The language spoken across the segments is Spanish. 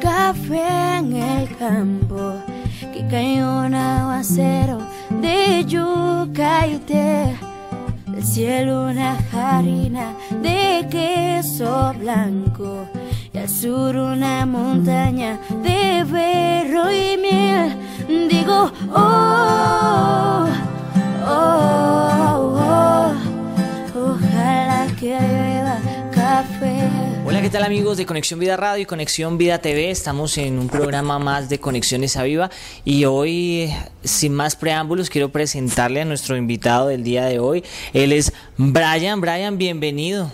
café en el campo, que cayó un aguacero de yuca y té. Cielo una harina de queso blanco y al sur una montaña de berro y miel. Digo, oh, ¿qué tal amigos de Conexión Vida Radio y Conexión Vida TV? Estamos en un programa más de Conexiones a Viva y hoy, sin más preámbulos, quiero presentarle a nuestro invitado del día de hoy. Él es Brian. Brian, bienvenido.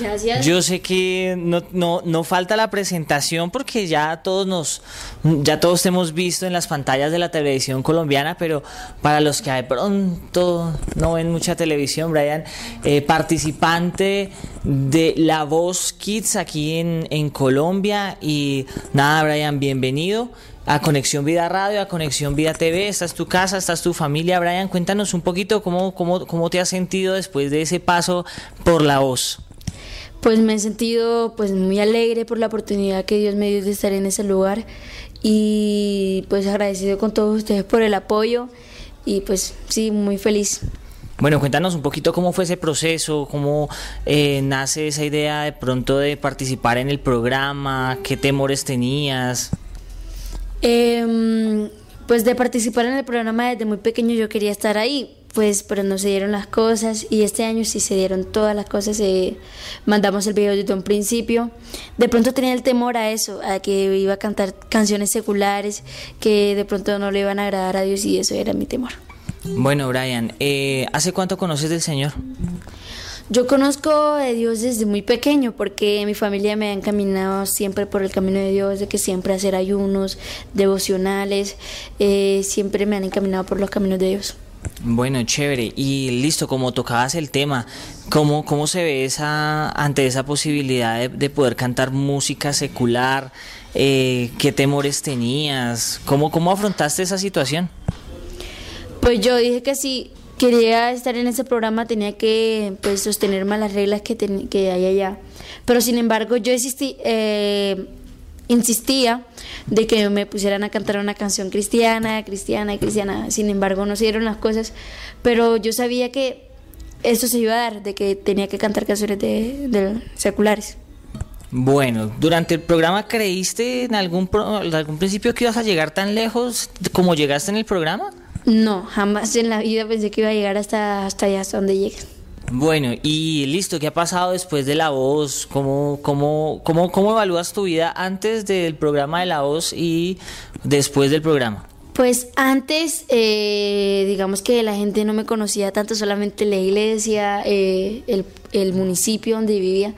Gracias. Yo sé que no, no, no falta la presentación porque ya todos nos, ya todos te hemos visto en las pantallas de la televisión colombiana, pero para los que de pronto no ven mucha televisión, Brian, eh, participante de La Voz Kids aquí en, en Colombia y nada, Brian, bienvenido a Conexión Vida Radio, a Conexión Vida TV. Esta es tu casa, esta es tu familia. Brian, cuéntanos un poquito cómo, cómo, cómo te has sentido después de ese paso por la voz. Pues me he sentido pues muy alegre por la oportunidad que Dios me dio de estar en ese lugar y pues agradecido con todos ustedes por el apoyo y pues sí, muy feliz. Bueno, cuéntanos un poquito cómo fue ese proceso, cómo eh, nace esa idea de pronto de participar en el programa, qué temores tenías. Em, pues de participar en el programa desde muy pequeño yo quería estar ahí, pues pero no se dieron las cosas y este año sí se dieron todas las cosas, eh, mandamos el video desde un principio. De pronto tenía el temor a eso, a que iba a cantar canciones seculares que de pronto no le iban a agradar a Dios y eso era mi temor. Bueno, Brian, eh, ¿hace cuánto conoces del Señor? Yo conozco de Dios desde muy pequeño porque mi familia me ha encaminado siempre por el camino de Dios, de que siempre hacer ayunos, devocionales, eh, siempre me han encaminado por los caminos de Dios. Bueno, chévere. Y listo, como tocabas el tema, ¿cómo, cómo se ve esa, ante esa posibilidad de, de poder cantar música secular? Eh, ¿Qué temores tenías? ¿Cómo, ¿Cómo afrontaste esa situación? Pues yo dije que si quería estar en ese programa tenía que pues, sostenerme a las reglas que, ten- que hay allá. Pero sin embargo yo insistí, eh, insistía de que me pusieran a cantar una canción cristiana, cristiana, cristiana. Sin embargo no se dieron las cosas. Pero yo sabía que eso se iba a dar, de que tenía que cantar canciones de, de seculares. Bueno, durante el programa creíste en algún, pro- en algún principio que ibas a llegar tan lejos como llegaste en el programa? No, jamás en la vida pensé que iba a llegar hasta, hasta allá, hasta donde llegué. Bueno, y listo, ¿qué ha pasado después de La Voz? ¿Cómo, cómo, cómo, cómo evalúas tu vida antes del programa de La Voz y después del programa? Pues antes, eh, digamos que la gente no me conocía tanto, solamente la iglesia, eh, el, el municipio donde vivía.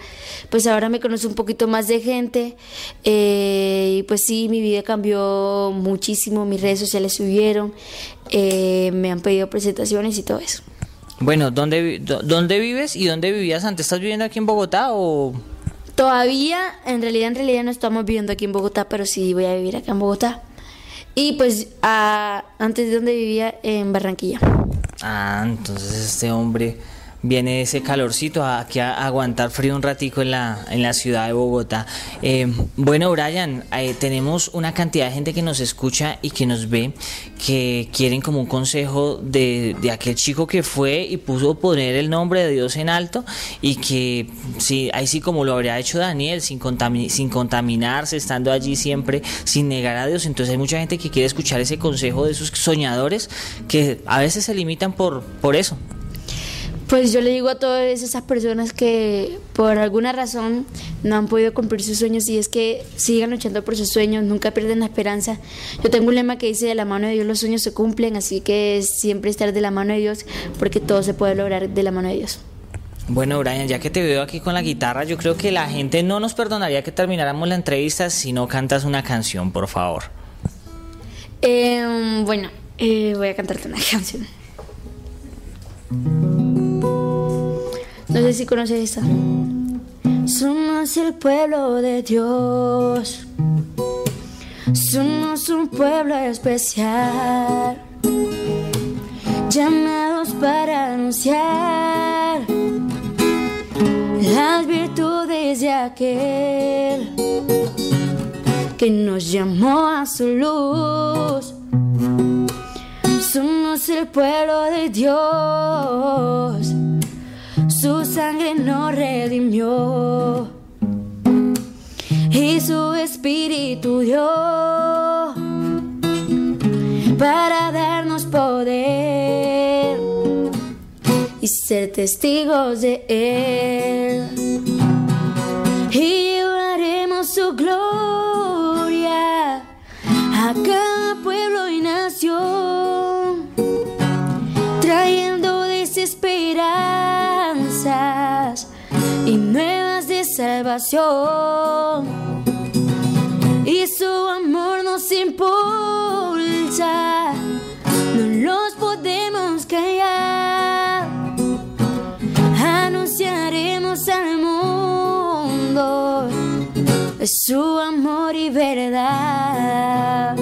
Pues ahora me conoce un poquito más de gente eh, y pues sí, mi vida cambió muchísimo, mis redes sociales subieron, eh, me han pedido presentaciones y todo eso. Bueno, ¿dónde, ¿dónde vives y dónde vivías antes? ¿Estás viviendo aquí en Bogotá o...? Todavía, en realidad, en realidad no estamos viviendo aquí en Bogotá, pero sí voy a vivir acá en Bogotá. Y pues ah, antes de donde vivía en Barranquilla. Ah, entonces este hombre viene ese calorcito aquí a aguantar frío un ratico en la, en la ciudad de Bogotá. Eh, bueno, Brian, eh, tenemos una cantidad de gente que nos escucha y que nos ve que quieren como un consejo de, de aquel chico que fue y puso poner el nombre de Dios en alto y que sí, ahí sí como lo habría hecho Daniel, sin, sin contaminarse, estando allí siempre, sin negar a Dios. Entonces hay mucha gente que quiere escuchar ese consejo de esos soñadores que a veces se limitan por, por eso. Pues yo le digo a todas esas personas que por alguna razón no han podido cumplir sus sueños y es que sigan luchando por sus sueños, nunca pierden la esperanza. Yo tengo un lema que dice de la mano de Dios los sueños se cumplen, así que es siempre estar de la mano de Dios porque todo se puede lograr de la mano de Dios. Bueno, Brian, ya que te veo aquí con la guitarra, yo creo que la gente no nos perdonaría que termináramos la entrevista si no cantas una canción, por favor. Eh, bueno, eh, voy a cantarte una canción. No sé si conoces esta. Somos el pueblo de Dios. Somos un pueblo especial. Llamados para anunciar las virtudes de aquel que nos llamó a su luz. Somos el pueblo de Dios, su sangre nos redimió y su espíritu dio para darnos poder y ser testigos de Él. Y su amor nos impulsa, no los podemos callar. Anunciaremos al mundo su amor y verdad.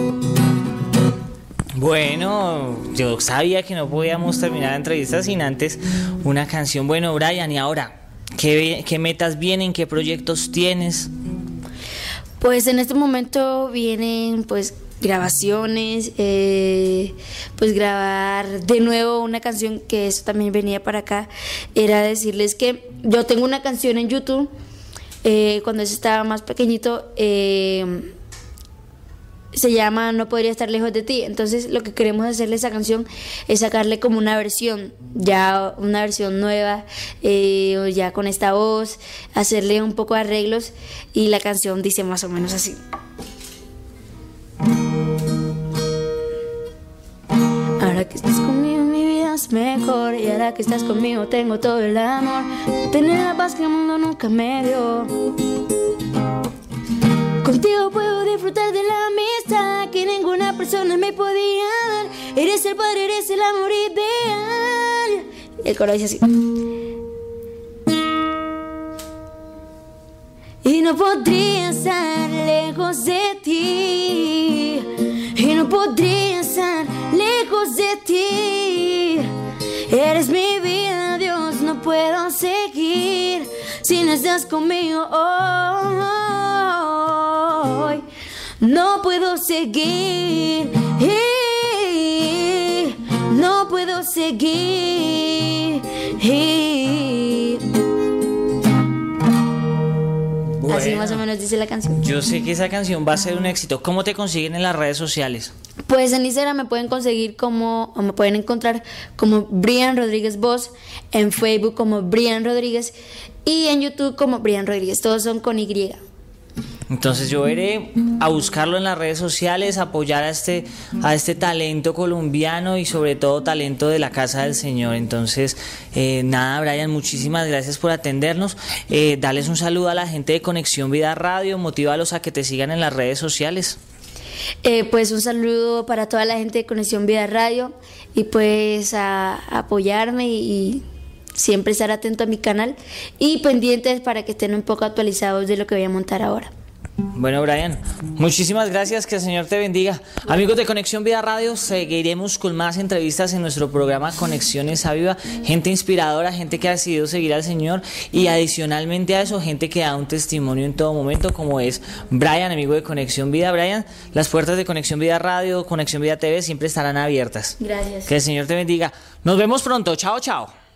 Bueno, yo sabía que no podíamos terminar la entrevista sin antes una canción. Bueno, Brian, y ahora, ¿qué, metas vienen? ¿Qué proyectos tienes? Pues en este momento vienen pues grabaciones, eh, pues grabar de nuevo una canción que eso también venía para acá, era decirles que yo tengo una canción en YouTube, eh, cuando estaba más pequeñito, eh, se llama No podría estar lejos de ti. Entonces lo que queremos hacerle a esa canción es sacarle como una versión, ya una versión nueva, eh, ya con esta voz, hacerle un poco de arreglos y la canción dice más o menos así. Ahora que estás conmigo mi vida es mejor y ahora que estás conmigo tengo todo el amor. Tener la paz que el mundo nunca me dio. Contigo puedo me podía dar. Eres el padre, eres el amor ideal. El coro dice así. Y no podría estar lejos de ti. Y no podría estar lejos de ti. Eres mi vida, Dios, no puedo seguir si no estás conmigo hoy. No puedo seguir. No puedo seguir. Así más o menos dice la canción. Yo sé que esa canción va a ser un éxito. ¿Cómo te consiguen en las redes sociales? Pues en Instagram me pueden conseguir como, o me pueden encontrar como Brian Rodríguez Voz, en Facebook como Brian Rodríguez y en YouTube como Brian Rodríguez. Todos son con Y. Entonces yo iré a buscarlo en las redes sociales, apoyar a este, a este talento colombiano y sobre todo talento de la casa del Señor. Entonces, eh, nada, Brian, muchísimas gracias por atendernos. Eh, dales un saludo a la gente de Conexión Vida Radio, motívalos a que te sigan en las redes sociales. Eh, pues un saludo para toda la gente de Conexión Vida Radio y pues a, apoyarme y siempre estar atento a mi canal y pendientes para que estén un poco actualizados de lo que voy a montar ahora. Bueno, Brian, muchísimas gracias, que el Señor te bendiga. Amigos de Conexión Vida Radio, seguiremos con más entrevistas en nuestro programa Conexiones a Viva, gente inspiradora, gente que ha decidido seguir al Señor y adicionalmente a eso, gente que da un testimonio en todo momento, como es Brian, amigo de Conexión Vida. Brian, las puertas de Conexión Vida Radio, Conexión Vida TV siempre estarán abiertas. Gracias. Que el Señor te bendiga. Nos vemos pronto, chao, chao.